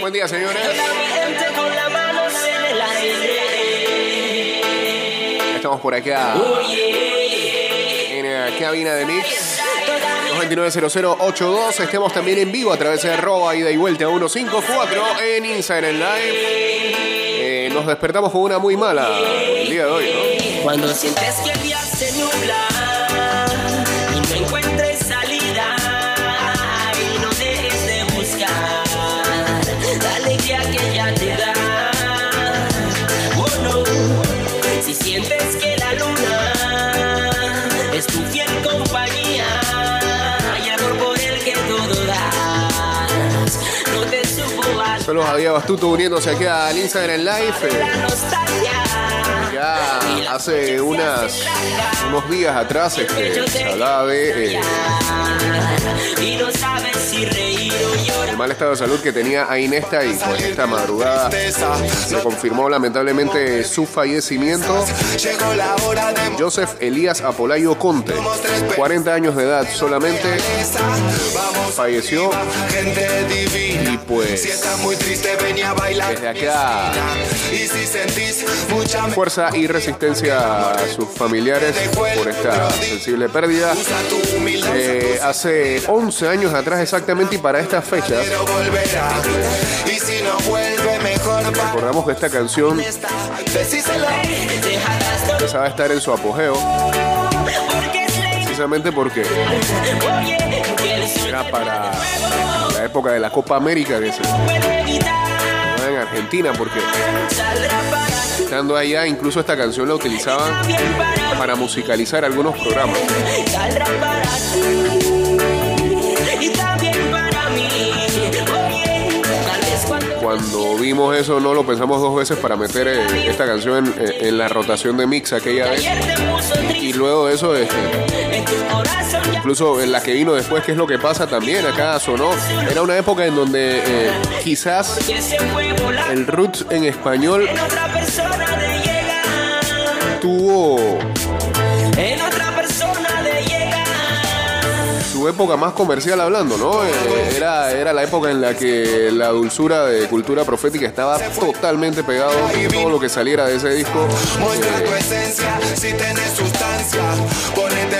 Buen día, señores. Estamos por acá en la cabina de Mix. Toda mi 229-0082. Estemos también en vivo a través de arroba ida y vuelta 154 en Instagram Live. Eh, nos despertamos con una muy mala el día de hoy, ¿no? Cuando sientes que el día Saludos a Diego Astuto uniéndose aquí al Instagram Live. Eh, ya hace unas, unos días atrás este, hablaba de eh, El mal estado de salud que tenía Ainesta y pues esta madrugada se confirmó lamentablemente su fallecimiento. Joseph Elías Apolayo Conte, 40 años de edad solamente, falleció y pues desde acá fuerza y resistencia a sus familiares por esta sensible pérdida. Eh, hace 11 años atrás exactamente y para estas fechas recordamos que esta canción empezaba a estar en su apogeo precisamente porque era para la época de la Copa América que se en Argentina porque estando allá incluso esta canción la utilizaban para musicalizar algunos programas. Cuando vimos eso no lo pensamos dos veces para meter eh, esta canción en, en la rotación de mix aquella vez. Y luego de eso, este, incluso en la que vino después, que es lo que pasa también acá sonó. Era una época en donde eh, quizás el roots en español tuvo su época más comercial hablando, ¿no? Eh, Era, era la época en la que la dulzura de cultura profética estaba totalmente pegado todo lo que saliera de ese disco.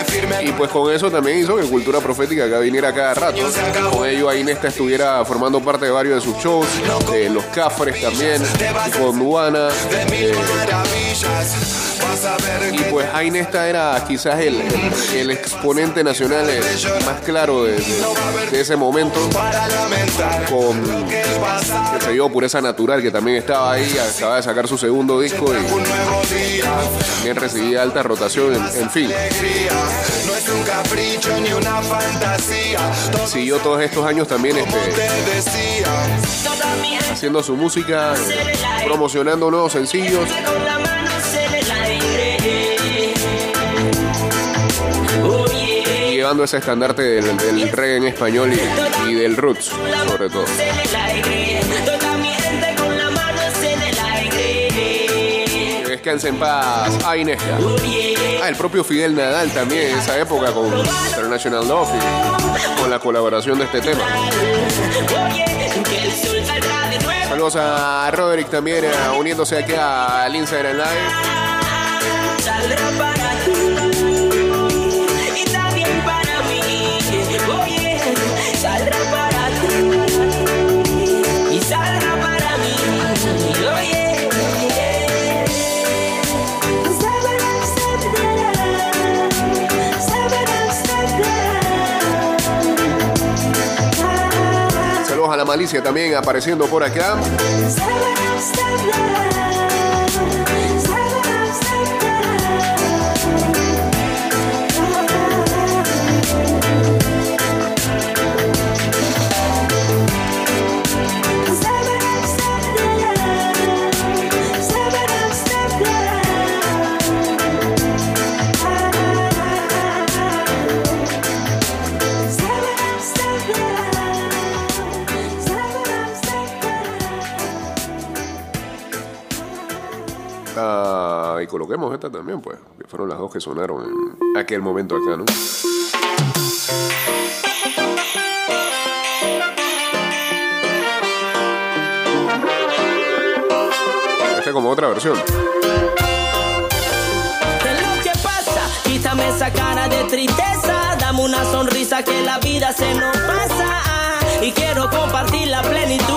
Firme. Y pues con eso también hizo que Cultura Profética acá viniera cada rato. Con ello Ainesta estuviera formando parte de varios de sus shows, eh, Los Cafres también, y con Duana. Y pues Ainesta era quizás el, el exponente nacional eh, más claro de, de- de ese momento, con que sé yo, Pureza Natural, que también estaba ahí, acaba de sacar su segundo disco y también recibía alta rotación, en, en fin. Siguió todos estos años también este, haciendo su música, promocionando nuevos sencillos. Ese estandarte del, del reggae en español y, y del roots, sobre todo. en el aire. Toda mi gente con las manos en paz, Ainesta. Oye, Ah, el propio Fidel Nadal también en esa época con International Love y con la colaboración de este tema. Saludos a Roderick también eh, uniéndose aquí al Instagram Live. También apareciendo por acá. coloquemos esta también, pues, que fueron las dos que sonaron en aquel momento acá, ¿no? Esta es como otra versión. Quítame esa cara de tristeza, dame una sonrisa que la vida se nos pasa ah, y quiero compartir la plenitud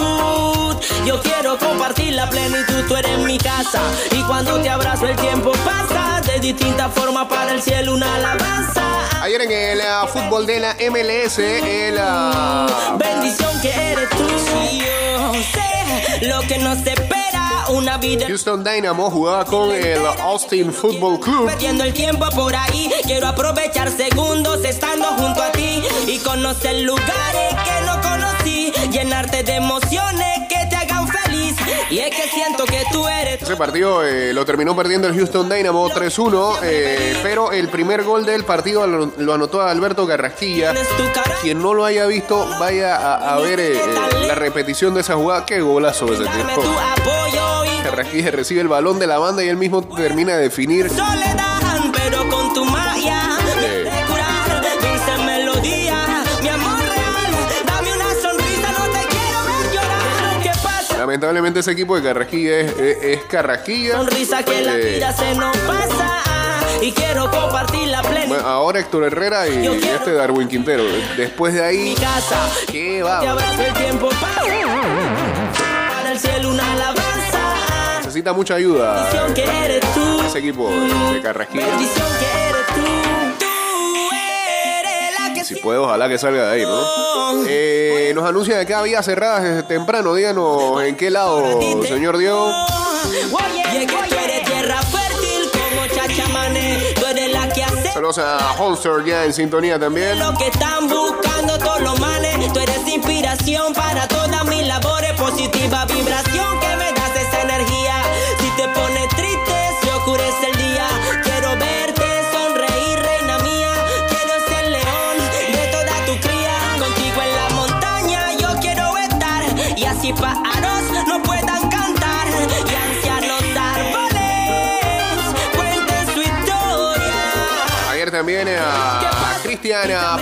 yo quiero compartir la plenitud. Tú eres mi casa. Y cuando te abrazo, el tiempo pasa. De distintas formas para el cielo, una alabanza. Ayer en el ah, fútbol de la MLS, el ah, Bendición que eres tú. Yo sé lo que nos espera. Una vida. Houston Dynamo jugaba con el Austin Football Club. Perdiendo el tiempo por ahí, quiero aprovechar segundos estando junto a ti y conocer lugares que no conocí, llenarte de emociones Y es que siento que tú eres Ese partido eh, lo terminó perdiendo el Houston Dynamo 3-1, eh, pero el primer gol del partido lo, lo anotó Alberto Garrasquilla. Quien no lo haya visto, vaya a, a ver eh, la repetición de esa jugada. Qué golazo ese y Garrasquilla recibe el balón de la banda y él mismo termina de definir. soledad, pero con tu magia Lamentablemente ese equipo de Carrasquilla es, es, es Carrasquilla. sonrisa que la vida se nos pasa y quiero compartir la plenitud bueno, ahora Héctor Herrera y quiero- este Darwin Quintero. Después de mi ahí, casa qué te va. abrazo el tiempo pasa para el cielo una alabanza Necesita mucha ayuda ese equipo de Carrasquilla. Que Si puede, ojalá que salga de ahí, ¿no? Eh, nos anuncian acá vías cerradas desde temprano. Díganos en qué lado, señor hace Saludos a Holster ya en sintonía también. Lo que están buscando todos los manes, tú eres inspiración para todas mis labores, positiva vibración que me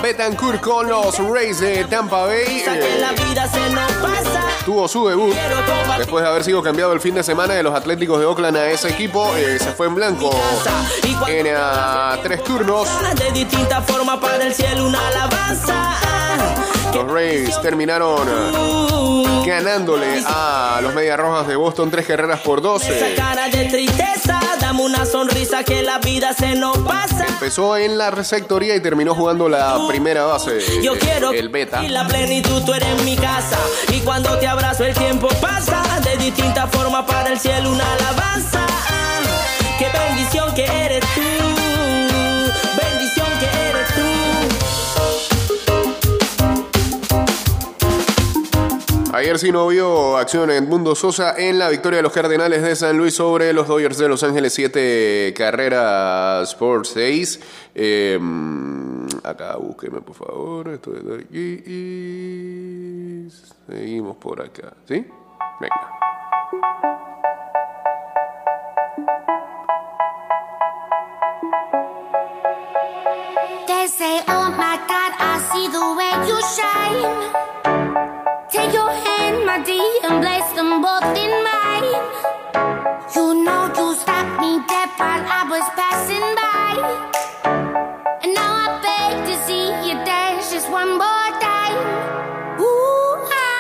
Betancourt con los Rays de Tampa Bay. Tuvo su debut. Después de haber sido cambiado el fin de semana de los Atléticos de Oakland a ese equipo, eh, se fue en blanco en tres turnos. Los Rays terminaron ah, ganándole a los Medias Rojas de Boston tres carreras por dos. Esa cara de tristeza, dame una sonrisa que la vida se nos pasa. Empezó en la receptoría y terminó jugando la primera base, Yo quiero el beta. y la plenitud tú eres mi casa y cuando te abrazo el tiempo pasa de distintas formas para el cielo una alabanza. Qué bendición que eres tú, Ayer sí no vio acción en Mundo Sosa en la victoria de los Cardenales de San Luis sobre los Dodgers de Los Ángeles 7 carreras por 6. Eh, acá búsqueme por favor, esto de aquí y seguimos por acá, ¿sí? Venga. They say, oh my God.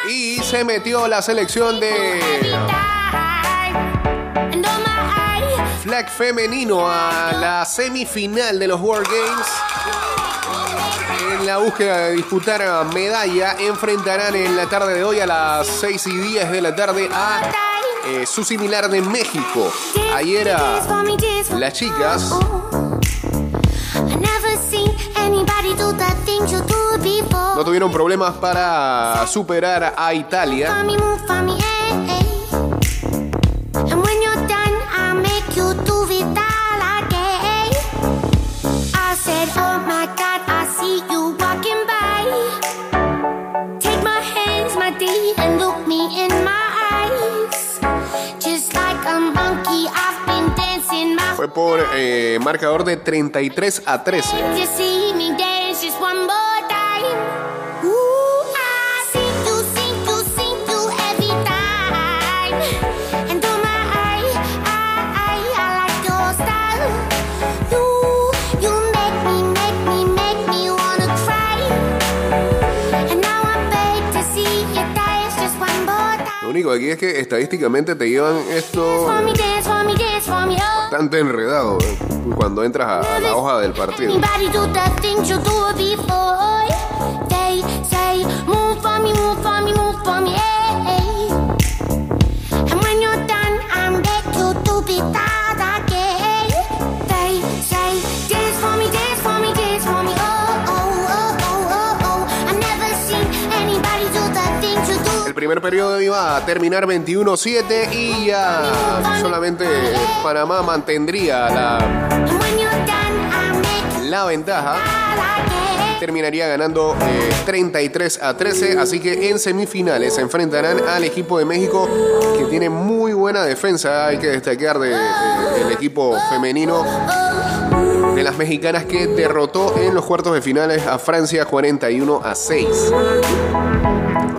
Y se metió la selección de oh flag femenino a la semifinal de los World Games. En la búsqueda de disputar medalla, enfrentarán en la tarde de hoy a las 6 y 10 de la tarde a eh, su similar de México. Ayer las chicas no tuvieron problemas para superar a Italia. por eh, marcador de 33 a 13. Lo único aquí es que estadísticamente te llevan esto. Bastante enredado eh, cuando entras a, la hoja del partido. Primer periodo iba a terminar 21-7 y ya solamente Panamá mantendría la, la ventaja. Terminaría ganando eh, 33 a 13, así que en semifinales se enfrentarán al equipo de México que tiene muy buena defensa, hay que destacar de, de- equipo femenino de las mexicanas que derrotó en los cuartos de finales a Francia 41 a 6.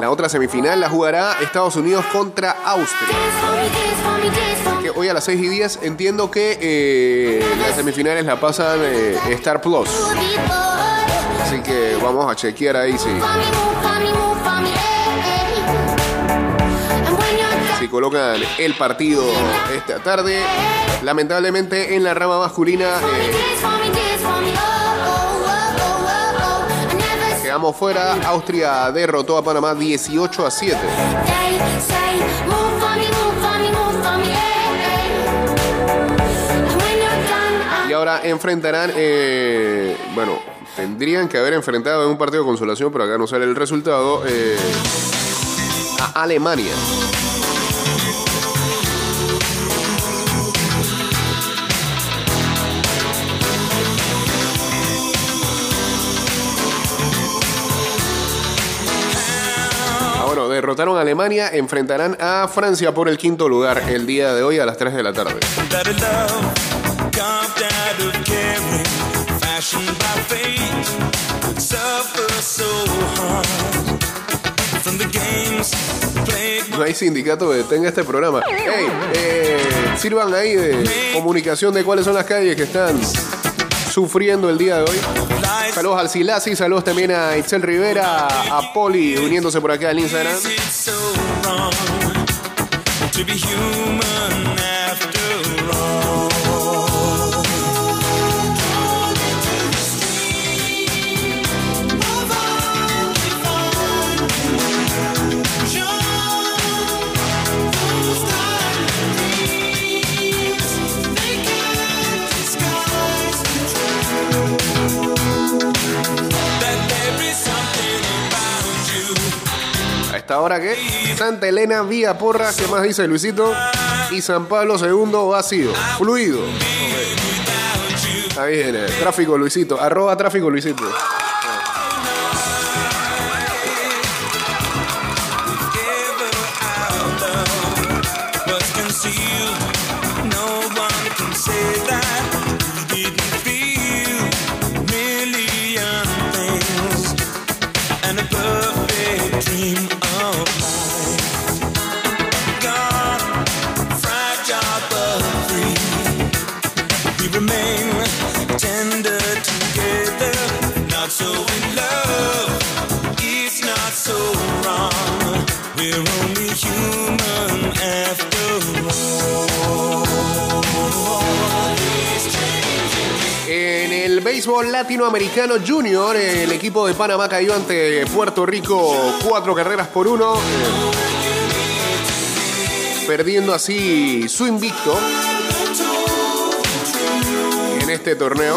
La otra semifinal la jugará Estados Unidos contra Austria. Me. Que hoy a las 6 y 10 entiendo que eh, las semifinales la pasan eh, Star Plus. Así que vamos a chequear ahí si, done, si colocan el partido esta tarde. Lamentablemente en la rama masculina eh, quedamos fuera. Austria derrotó a Panamá 18 a 7. they say, move for me, move for me, move for me, hey. And when you're done, Y ahora enfrentarán, eh, bueno, tendrían que haber enfrentado en un partido de consolación, pero acá no sale el resultado, eh, a Alemania. Derrotaron a Alemania, enfrentarán a Francia por el quinto lugar el día de hoy a las 3 de la tarde. No hay sindicato que detenga este programa. Hey, eh, sirvan ahí de comunicación de cuáles son las calles que están sufriendo el día de hoy. Saludos al Silasi, saludos también a Itzel Rivera, a Poli uniéndose por acá al Instagram. You A esta hora que Santa Elena vía porra, ¿qué más dice Luisito? Y San Pablo II vacío, fluido. Ahí viene, tráfico Luisito, arroba tráfico Luisito. Latinoamericano junior, el equipo de Panamá cayó ante Puerto Rico cuatro carreras por uno, eh, perdiendo así su invicto en este torneo.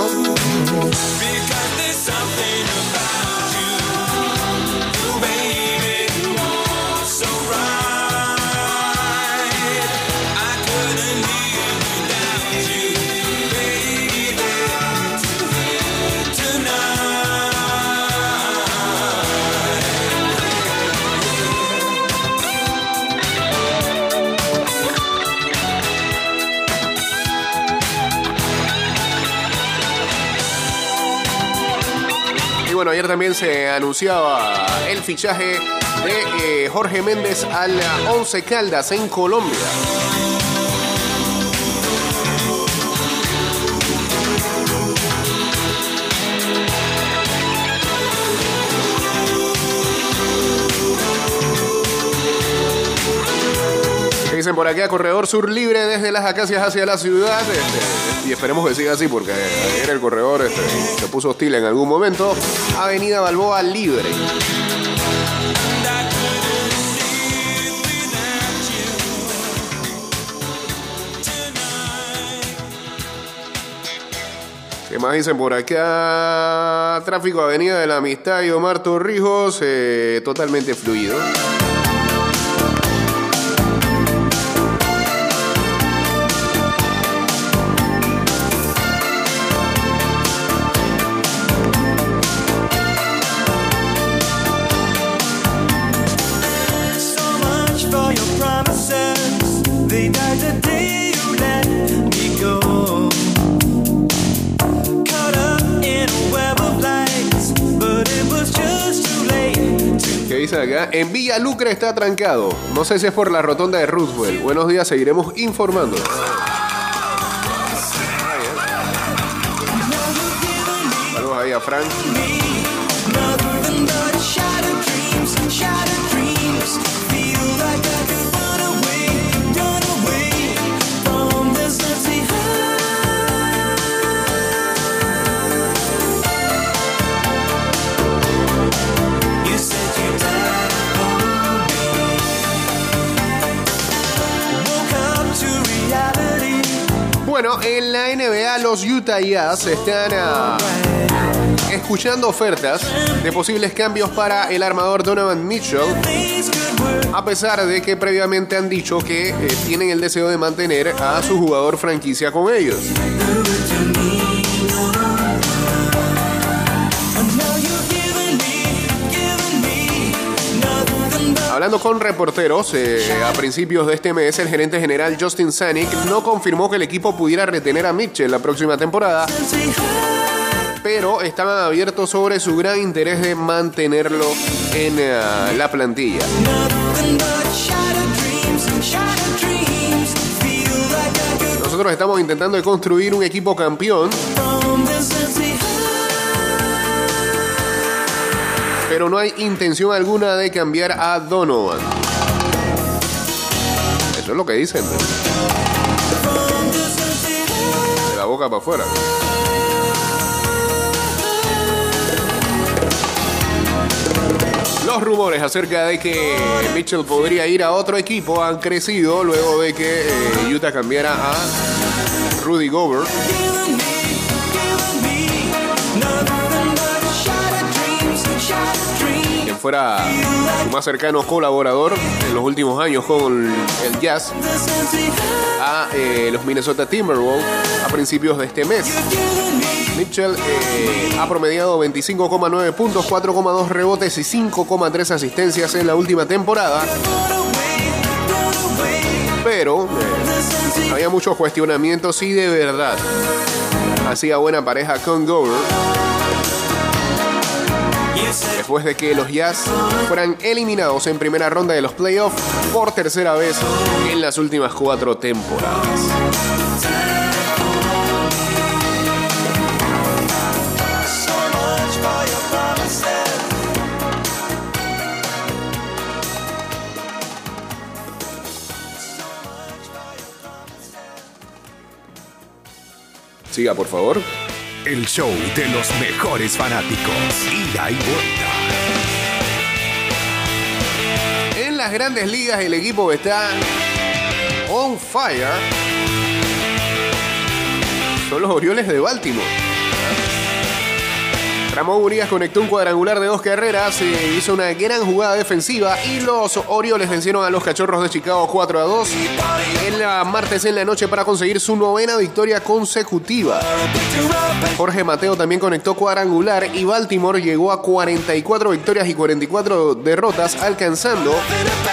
También se anunciaba el fichaje de eh, Jorge Méndez al Once Caldas en Colombia. Dicen por acá, corredor sur libre desde las acacias hacia la ciudad. Este, y esperemos que siga así porque ayer el corredor este, se puso hostil en algún momento. Avenida Balboa libre. ¿Qué más dicen por acá? Tráfico Avenida de la Amistad y Omar Torrijos, eh, totalmente fluido. En Villa Lucre está trancado. No sé si es por la rotonda de Roosevelt. Buenos días, seguiremos informando. Saludos ahí a Frank. Bueno, en la NBA los Utah Jazz están ah, escuchando ofertas de posibles cambios para el armador Donovan Mitchell, a pesar de que previamente han dicho que eh, tienen el deseo de mantener a su jugador franquicia con ellos. Hablando con reporteros, eh, a principios de este mes, el gerente general Justin Sanick no confirmó que el equipo pudiera retener a Mitchell la próxima temporada, pero estaban abiertos sobre su gran interés de mantenerlo en eh, la plantilla. Nosotros estamos intentando construir un equipo campeón, pero no hay intención alguna de cambiar a Donovan. Eso es lo que dicen. De la boca para afuera. Los rumores acerca de que Mitchell podría ir a otro equipo han crecido luego de que eh, Utah cambiara a Rudy Gobert. Fuera su más cercano colaborador en los últimos años con el Jazz a eh, los Minnesota Timberwolves a principios de este mes. Mitchell eh, ha promediado 25,9 puntos, 4,2 rebotes y 5,3 asistencias en la última temporada, pero eh, había muchos cuestionamientos si de verdad hacía buena pareja con said después de que los Jazz fueran eliminados en primera ronda de los playoffs por tercera vez en las últimas cuatro temporadas. Siga, por favor. El show de los mejores fanáticos. Ida y vuelta. En las grandes ligas el equipo está on fire. Son los Orioles de Baltimore. Ramón Urias conectó un cuadrangular de dos carreras, hizo una gran jugada defensiva y los Orioles vencieron a los Cachorros de Chicago 4 a 2 el ah, martes en la noche para conseguir su novena victoria consecutiva. Jorge Mateo también conectó cuadrangular y Baltimore llegó a 44 victorias y 44 derrotas, alcanzando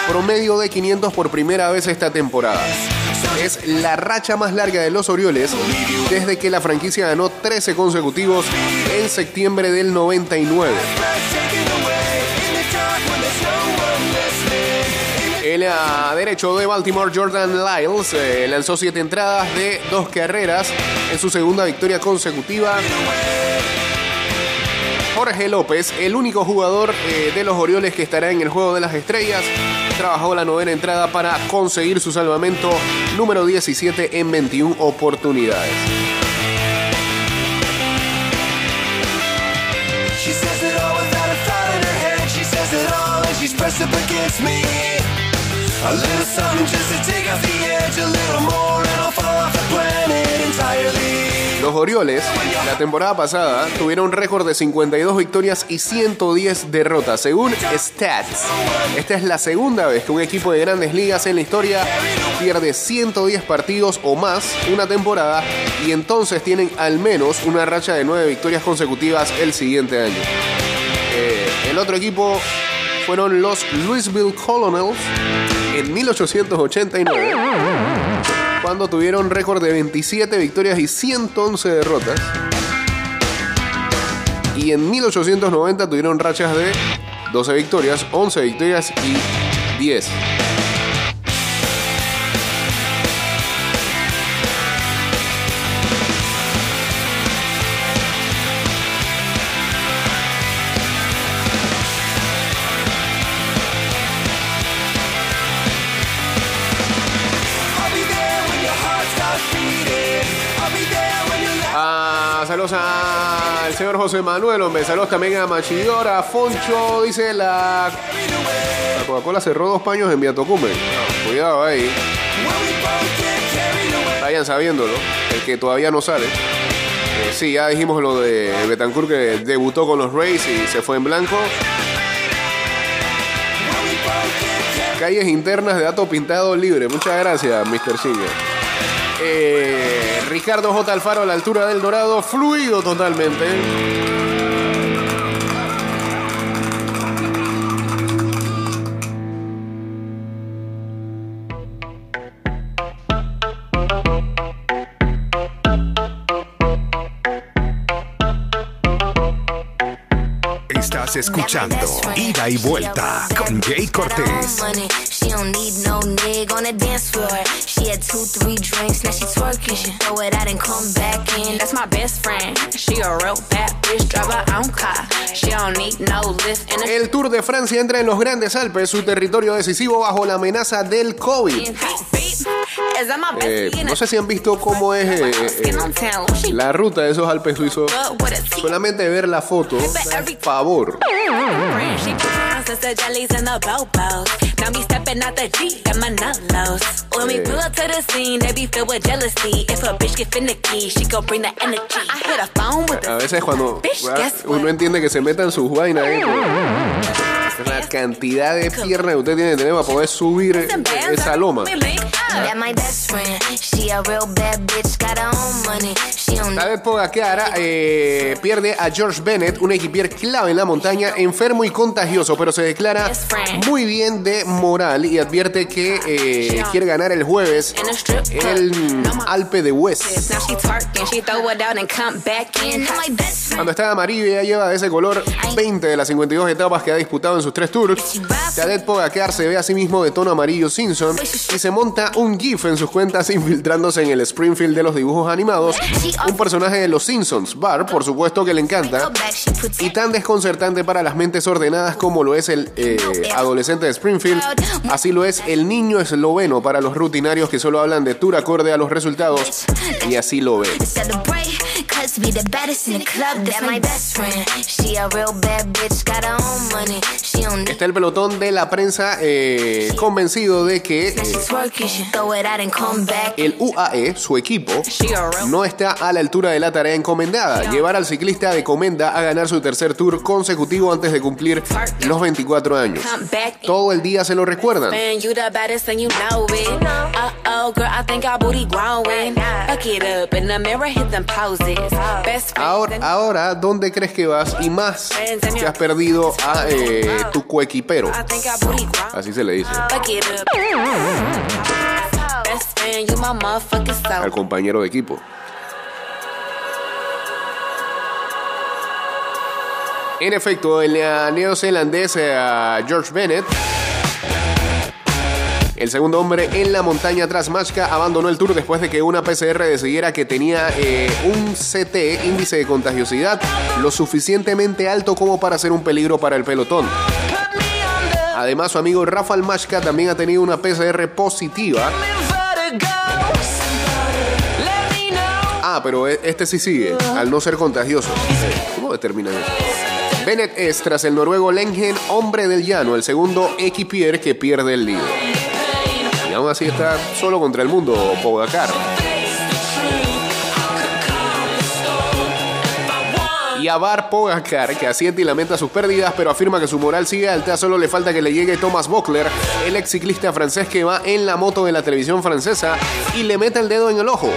promedio de 500 por primera vez esta temporada. Es la racha más larga de los Orioles desde que la franquicia ganó 13 consecutivos en septiembre del 99. El ah, derecho de Baltimore, Jordan Lyles, eh, lanzó siete entradas de dos carreras en su segunda victoria consecutiva. Jorge López, el único jugador eh, de los Orioles que estará en el Juego de las Estrellas, trabajó la novena entrada para conseguir su salvamento número 17 en 21 oportunidades. Los Orioles, la temporada pasada, tuvieron un récord de 52 victorias y 110 derrotas, según Stats. Esta es la segunda vez que un equipo de grandes ligas en la historia pierde 110 partidos o más una temporada y entonces tienen al menos una racha de 9 victorias consecutivas el siguiente año. Eh, el otro equipo fueron los Louisville Colonels en 1889 cuando tuvieron récord de 27 victorias y 111 derrotas. Y en 1890 tuvieron rachas de 12 victorias, 11 victorias y 10. Señor José Manuel, hombre. Saludos también a Machidora, Foncho, dice la... La Coca-Cola cerró dos paños en Viatocume. No, cuidado ahí. Vayan sabiéndolo, el que todavía no sale. Eh, sí, ya dijimos lo de Betancourt que debutó con los Rays y se fue en blanco. Calles internas de dato pintado libre. Muchas gracias, Mr. Singer. Ricardo J. Alfaro a la altura del Dorado, fluido totalmente. Escuchando Ida y Vuelta con Jay Cortés. Money. She don't need no nigga on the dance floor. She had two, three drinks, now she twerking. She throw it out and come back in. That's my best friend. She a real bad bitch, drive her own car. She don't need no lift in a El Tour de Francia entra en los Grandes Alpes, su territorio decisivo bajo la amenaza del COVID. Eh, no sé si han visto cómo es eh, eh, la ruta de esos Alpes suizos. Solamente ver la foto, da favor. a veces cuando uno entiende que se metan sus vainas. Es la cantidad de piernas que usted tiene que tener para poder subir esa loma. We link up. That my best friend. She a real bad bitch, got her own money. She don't La vez Pogacar eh, pierde a George Bennett, un equipier clave en la montaña, enfermo y contagioso, pero se declara muy bien de moral y advierte que eh, quiere ganar el jueves el Alpe de West. Cuando está amarillo ya lleva de ese color 20 de las 52 etapas que ha disputado en tres tours. Cadet Pogacar se ve a sí mismo de tono amarillo Simpson y se monta un GIF en sus cuentas infiltrándose en el Springfield de los dibujos animados. Un personaje de los Simpsons, Bar, por supuesto que le encanta. Y tan desconcertante para las mentes ordenadas como lo es el eh, adolescente de Springfield, así lo es el niño esloveno para los rutinarios que solo hablan de tour acorde a los resultados y así lo ve. Celebrate. Cause be the baddest in the club. That my best friend. She a real bad bitch, got her own money. She don't need Está el pelotón de la prensa eh, convencido de que eh, She twerking, she throw it out and come back. el UAE, su equipo, no está a la altura de la tarea encomendada. Llevar al ciclista de Comenda a ganar su tercer tour consecutivo antes de cumplir los 24 años. Todo el día se lo recuerdan. Ahora, ahora, ¿dónde crees que vas? Y más que has perdido a eh, tu coequipero. Así se le dice al compañero de equipo. En efecto, el neozelandés eh, George Bennett El segundo hombre en la montaña tras Machka abandonó el tour después de que una PCR decidiera que tenía eh, un CT, índice de contagiosidad, lo suficientemente alto como para ser un peligro para el pelotón. Además, su amigo Rafael Machka también ha tenido una PCR positiva. Ah, pero e- este sí sigue, al no ser contagioso. ¿Cómo determinan eso? Bennett es, tras el noruego Lengen, hombre del llano, el segundo equipier que pierde el lío. Y aún así está solo contra el mundo, Pogacar. Y a Bar Pogacar, que asiente y lamenta sus pérdidas, pero afirma que su moral sigue alta, solo le falta que le llegue Thomas Bockler, el ex ciclista francés que va en la moto de la televisión francesa y le mete el dedo en el ojo.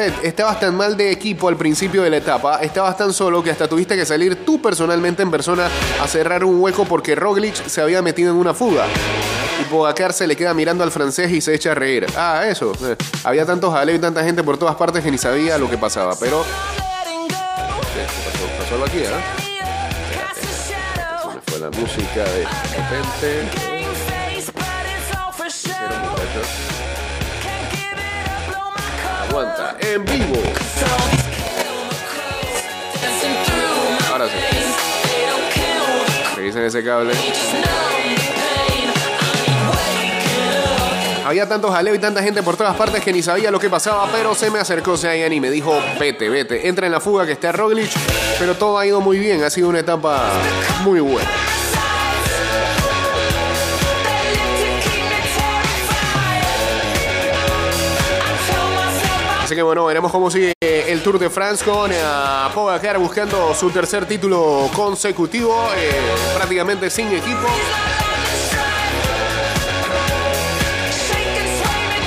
Estabas tan mal de equipo al principio de la etapa, estabas tan solo que hasta tuviste que salir tú personalmente en persona a cerrar un hueco porque Roglic se había metido en una fuga. Y Pogacar se le queda mirando al francés y se echa a reír. Ah, eso. eh, Había tantos jaleo y tanta gente por todas partes que ni sabía lo que pasaba, pero... ¿Qué pasó, pasó aquí, ¿eh? Fue la música de repente. En vivo. Ahora sí. Revisen ese cable. Había tanto jaleo y tanta gente por todas partes que ni sabía lo que pasaba, pero se me acercó Seayan y me dijo, vete, vete, entra en la fuga que está Roglic, pero todo ha ido muy bien, ha sido una etapa muy buena. Así que bueno, veremos cómo sigue el Tour de France con eh, Pogacar buscando su tercer título consecutivo, eh, prácticamente sin equipo.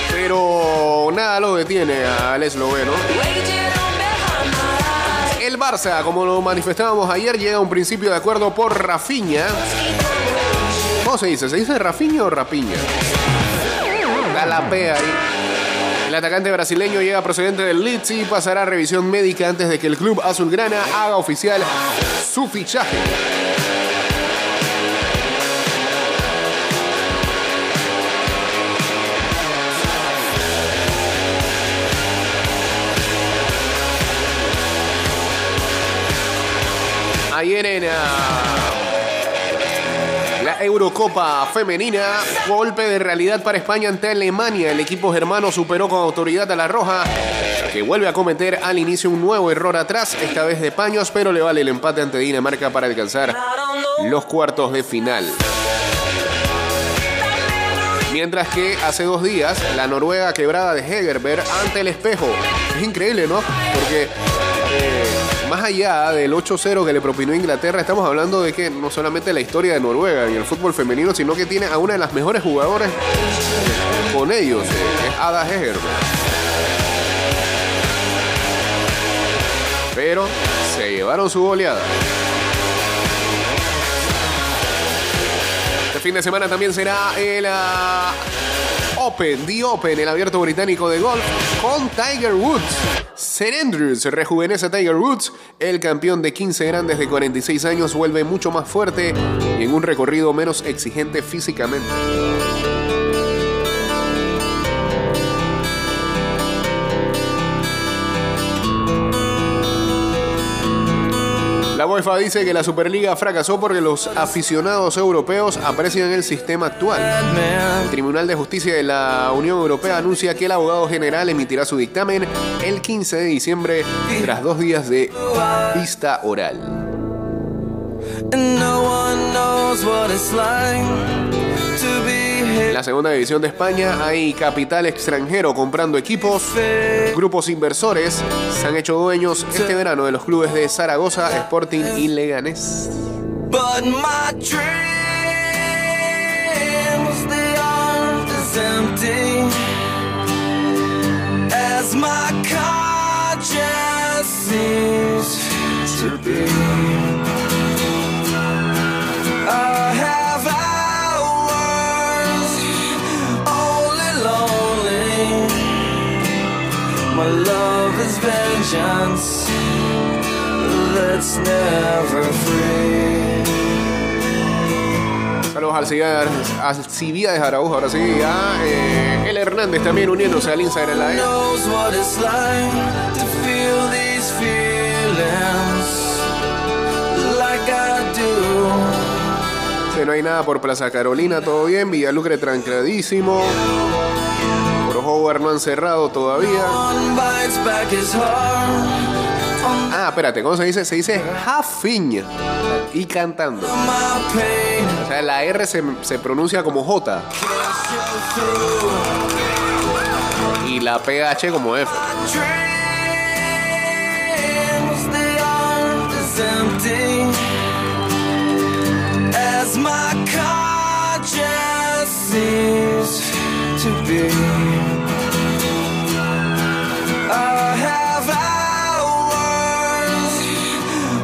Pero nada lo detiene al esloveno. El Barça, como lo manifestábamos ayer, llega a un principio de acuerdo por Rafinha. ¿Cómo se dice? ¿Se dice Rafinha o Rapiña? Da la P ahí. El atacante brasileño llega procedente del Leeds y pasará a revisión médica antes de que el club azulgrana haga oficial su fichaje. Ayer Eurocopa Femenina, golpe de realidad para España ante Alemania. El equipo germano superó con autoridad a la Roja, que vuelve a cometer al inicio un nuevo error atrás, esta vez de paños, pero le vale el empate ante Dinamarca para alcanzar los cuartos de final. Mientras que hace dos días, la Noruega quebrada de Hegerberg ante el espejo. Es increíble, ¿no? Porque más allá del 8-0 que le propinó Inglaterra, estamos hablando de que no solamente la historia de Noruega y el fútbol femenino, sino que tiene a una de las mejores jugadoras con ellos, eh, es Ada Hegerberg. Pero se llevaron su goleada. Este fin de semana también será el ah, Open, The Open, el abierto británico de golf con Tiger Woods. St. Andrews rejuvenece a Tiger Woods. El campeón de 15 grandes de 46 años vuelve mucho más fuerte y en un recorrido menos exigente físicamente. UEFA dice que la Superliga fracasó porque los aficionados europeos aprecian el sistema actual. El Tribunal de Justicia de la Unión Europea anuncia que el abogado general emitirá su dictamen el 15 de diciembre tras dos días de vista oral. En la segunda división de España hay capital extranjero comprando equipos. Grupos inversores se han hecho dueños este verano de los clubes de Zaragoza, Sporting y Leganés. My conscience seems to be. My love is vengeance that's never free. Saludos al Alcibiades Araújo, ahora sí. A eh, El Hernández también uniéndose al Instagram Live. no hay nada por Plaza Carolina, todo bien. Villalucre trancadísimo. Howard no han cerrado todavía. Ah, espérate, ¿cómo se dice? Se dice Jafiñ. Y cantando. O sea, la R se, se pronuncia como J. Y la PH como F. My conscience to be. I have hours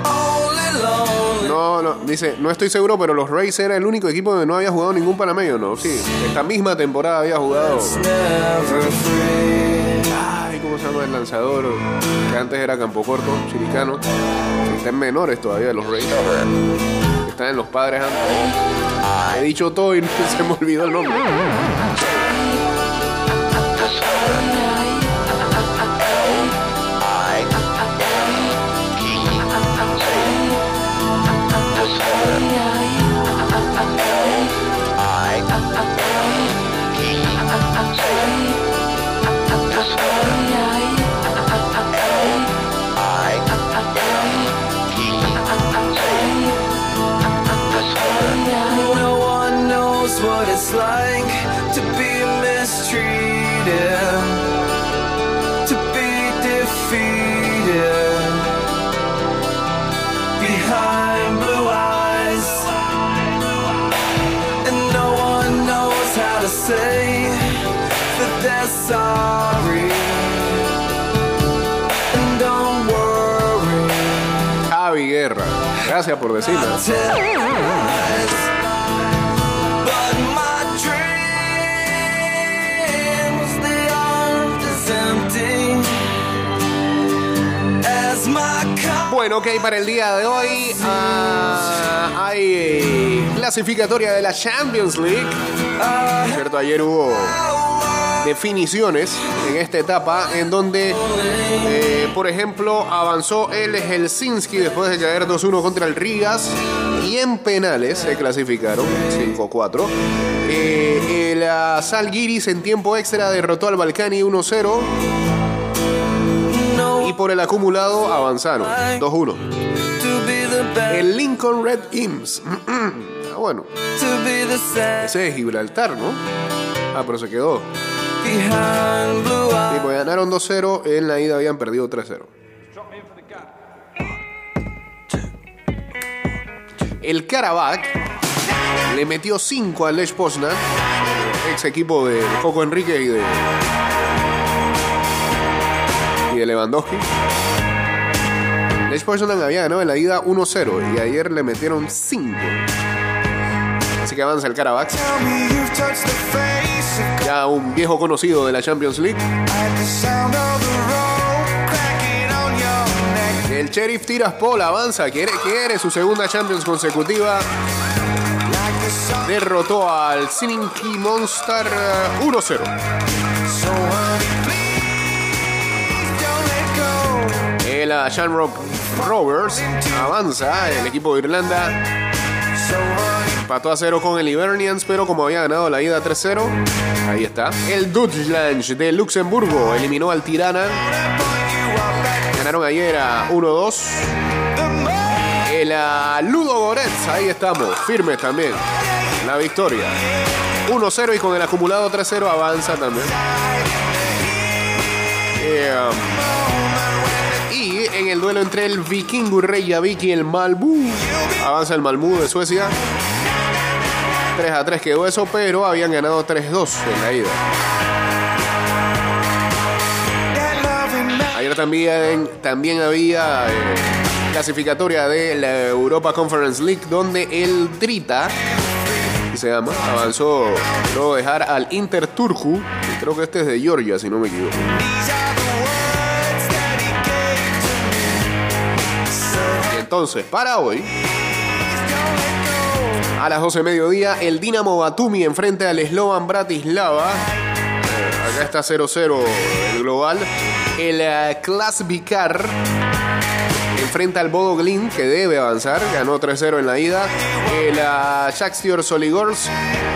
only lonely. No, no, dice, no estoy seguro, pero los Rays era el único equipo donde no había jugado ningún panameño, ¿no? Sí, esta misma temporada había jugado. Ay, ¿cómo se llama el lanzador? Que antes era Campo Corto, chiricano. Está en menores todavía los Rays. Están en los padres antes. He dicho todo y se me olvidó el nombre. What it's like to be mistreated, to be defeated behind blue eyes, and no one knows how to say that they're sorry. And don't worry. Javi Guerra. Gracias por decirlo. Bueno, ok, para el día de hoy ah, hay clasificatoria de la Champions League. Por cierto, ayer hubo definiciones en esta etapa en donde, eh, por ejemplo, avanzó el Helsinki después de caer 2-1 contra el Rigas y en penales se clasificaron 5-4. Eh, el ah, Salgiris en tiempo extra derrotó al Balcani 1-0 y por el acumulado avanzaron 2-1. To be the best, El Lincoln Red Imps. ah, bueno, to be the sad ese es Gibraltar, ¿no? Ah, pero se quedó. eyes. pues ganaron 2-0, en la ida habían perdido 3-0. El Karabakh le metió 5 al Lech Poznan, ex equipo de Coco Enrique y de, y de Lewandowski. Lech Poznan había ganado en la ida 1-0 y ayer le metieron 5. Así que avanza el Karabakh, ya un viejo conocido de la Champions League. El Sheriff Tiraspol avanza, quiere, quiere su segunda Champions consecutiva. Derrotó al Sinki Monster eh, 1-0. Eh, Shamrock Rovers avanza, el equipo de Irlanda empató a 0 con el Hibernians, pero como había ganado la ida 3-0, ahí está. El Deutschland de Luxemburgo eliminó al Tirana. Ganaron ayer a 1-2. El Ludo Goretz, ahí estamos, firmes también. La victoria. 1-0 y con el acumulado 3-0 avanza también. Eh, um, en el duelo entre el Vikingur Reykjavik y el Malmö, avanza el Malmö de Suecia. 3 a 3 quedó eso, pero habían ganado 3-2 en la ida. Ayer también, también había eh, clasificatoria de la Europa Conference League, donde el Drita, que se llama, avanzó luego de dejar al Inter Turku, creo que este es de Georgia, si no me equivoco. Entonces, para hoy, A las 12 de mediodía, el Dinamo Batumi enfrenta al Slovan Bratislava. Eh, acá está 0-0 el global. El eh, Klas Vicar enfrenta al Bodo Glint, que debe avanzar. Ganó 3-0 en la ida. El uh, Shakhtar Soligorsk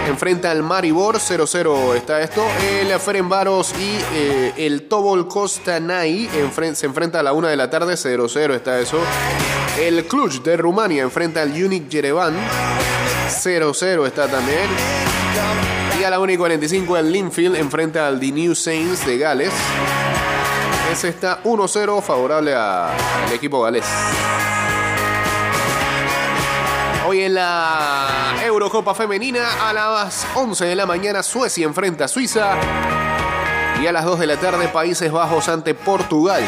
enfrenta al Maribor. 0-0 está esto. El Ferenbaros y eh, el Tobol Kostanay enfren- se enfrenta a la 1 de la tarde. 0-0 está eso. El Cluj de Rumania enfrenta al Unic Yerevan. 0-0 está también. Y a la 1 y 45 el Linfield enfrenta al The New Saints de Gales. Ese está 1-0 favorable al equipo galés. Hoy en la Eurocopa Femenina a las 11 de la mañana Suecia enfrenta a Suiza. Y a las 2 de la tarde Países Bajos ante Portugal.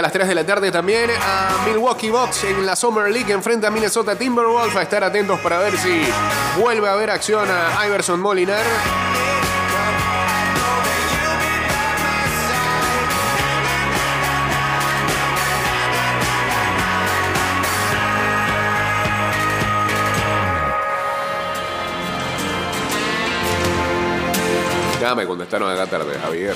A las 3 de la tarde también a Milwaukee Bucks en la Summer League enfrenta a Minnesota Timberwolves. A estar atentos para ver si vuelve a haber acción a Iverson Molinar. Ya me contestaron acá tarde, Javier.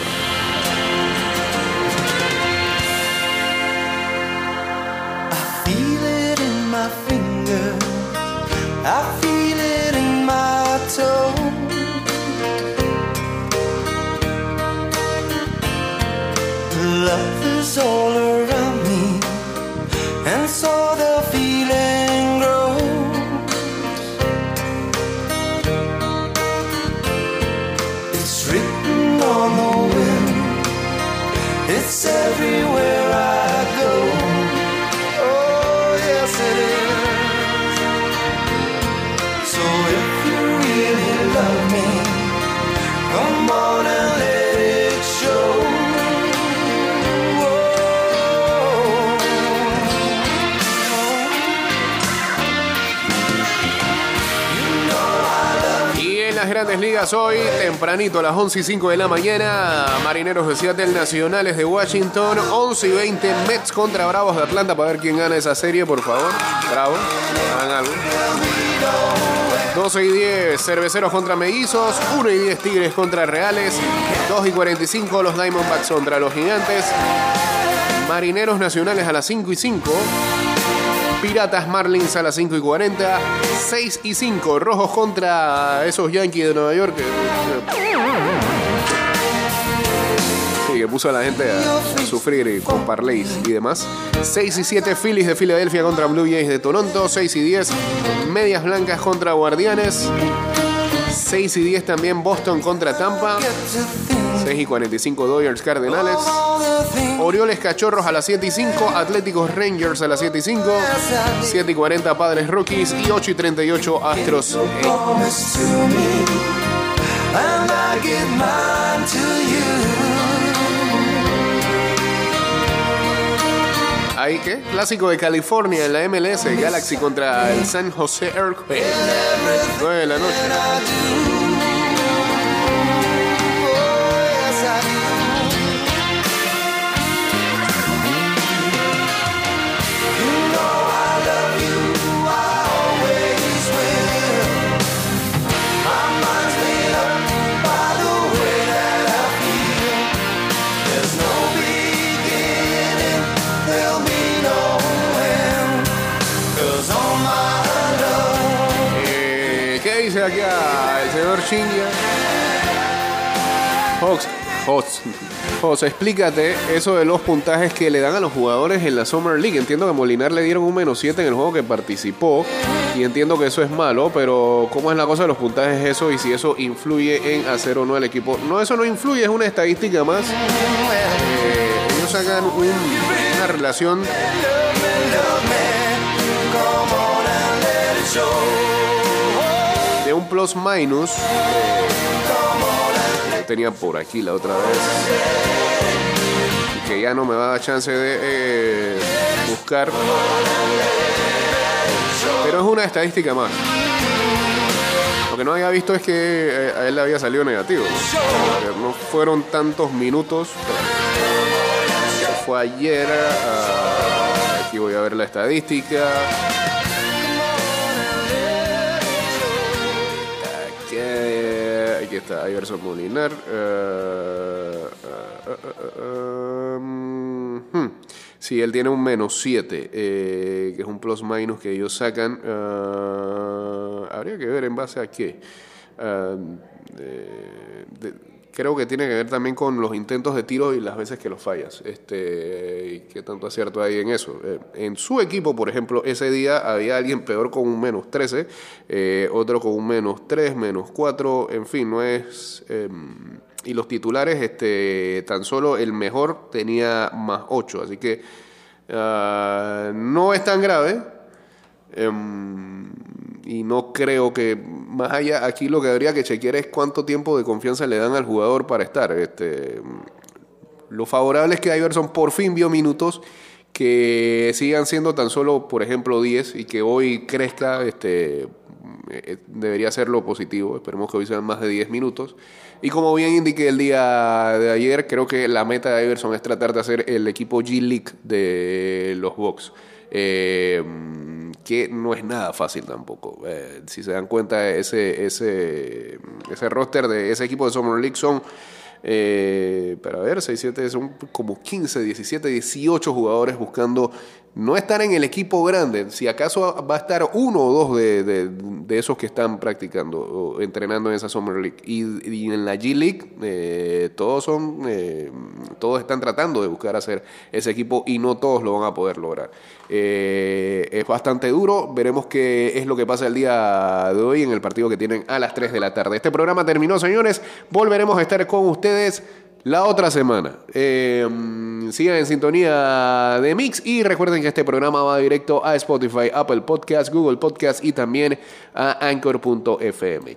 Is all around ligas hoy, tempranito a las 11 y 5 de la mañana, Marineros de Seattle, Nacionales de Washington, 11 y 20, Mets contra Bravos de Atlanta, para ver quién gana esa serie, por favor. Bravo, hagan algo. 12 y 10, Cerveceros contra Mellizos, 1 y 10, Tigres contra Reales, 2 y 45, los Diamondbacks contra los Gigantes, Marineros Nacionales a las 5 y 5. Piratas Marlins a las 5 y 40. 6 y 5. Rojos contra esos Yankees de Nueva York. que- Sí, que puso a la gente a, sufrir con parlays y demás. 6 y 7 Phillies de Filadelfia contra Blue Jays de Toronto. 6 y 10 Medias Blancas contra Guardianes. 6 y 10 también Boston contra Tampa. 6 y 45 Dodgers Cardenales. Orioles Cachorros a las 7 y 5, Atléticos Rangers a las 7 y 5, 7 y 40 Padres Rookies y 8 y 38 Astros. eh, Que clásico de California en la MLS, Galaxy contra el San José Earthquake. 9 de la noche. Shinja? Fox, Fox, Fox, explícate eso de los puntajes que le dan a los jugadores en la Summer League. Entiendo que Molinar le dieron un menos 7 en el juego que participó y entiendo que eso es malo, pero ¿cómo es la cosa de los puntajes eso y si eso influye en hacer o no el equipo? No, eso no influye, es una estadística más. Eh, ellos un- una relación un plus minus que tenía por aquí la otra vez y que ya no me va chance de eh, buscar. Pero es una estadística más. Lo que no había visto es que eh, a él le había salido negativo. No fueron tantos minutos. Fue ayer. ah, aquí voy a ver la estadística. Aquí está Iverson Molinar. eh, eh, eh, eh, eh, mm, hmm. Sí, él tiene un menos 7, que es un plus minus que ellos sacan. eh, habría que ver en base a qué. De- creo que tiene que ver también con los intentos de tiro y las veces que los fallas. Este, y qué tanto acierto hay en eso. Eh, en su equipo, por ejemplo, ese día había alguien peor con un menos 13, eh, otro con un menos 3, menos 4, en fin, no es... em, y los titulares, este, tan solo el mejor tenía más 8, así que ah, no es tan grave. Em, y no creo que más allá aquí lo que habría que chequear es cuánto tiempo de confianza le dan al jugador para estar. Este, lo favorable es que Iverson por fin vio minutos que sigan siendo tan solo, por ejemplo, 10 y que hoy crezca, este, eh, debería ser lo positivo. Esperemos que hoy sean más de 10 minutos. Y como bien indiqué el día de ayer, creo que la meta de Iverson es tratar de hacer el equipo G-League de los Bucks. Eh, que no es nada fácil tampoco. Eh, si se dan cuenta, ese, ese, ese roster de ese equipo de Summer League son, eh, para ver, 6, 7, son como 15, 17, 18 jugadores buscando no estar en el equipo grande. Si acaso va a estar uno o dos de, de- esos que están practicando o entrenando en esa Summer League. Y, y en la G League, eh, todos son, eh, todos están tratando de buscar hacer ese equipo y no todos lo van a poder lograr. Eh, es bastante duro. Veremos qué es lo que pasa el día de hoy en el partido que tienen a las 3 de la tarde. Este programa terminó, señores. Volveremos a estar con ustedes la otra semana. Eh, sigan en sintonía de Mix y recuerden que este programa va directo a Spotify, Apple Podcast, Google Podcast y también a Anchor.fm.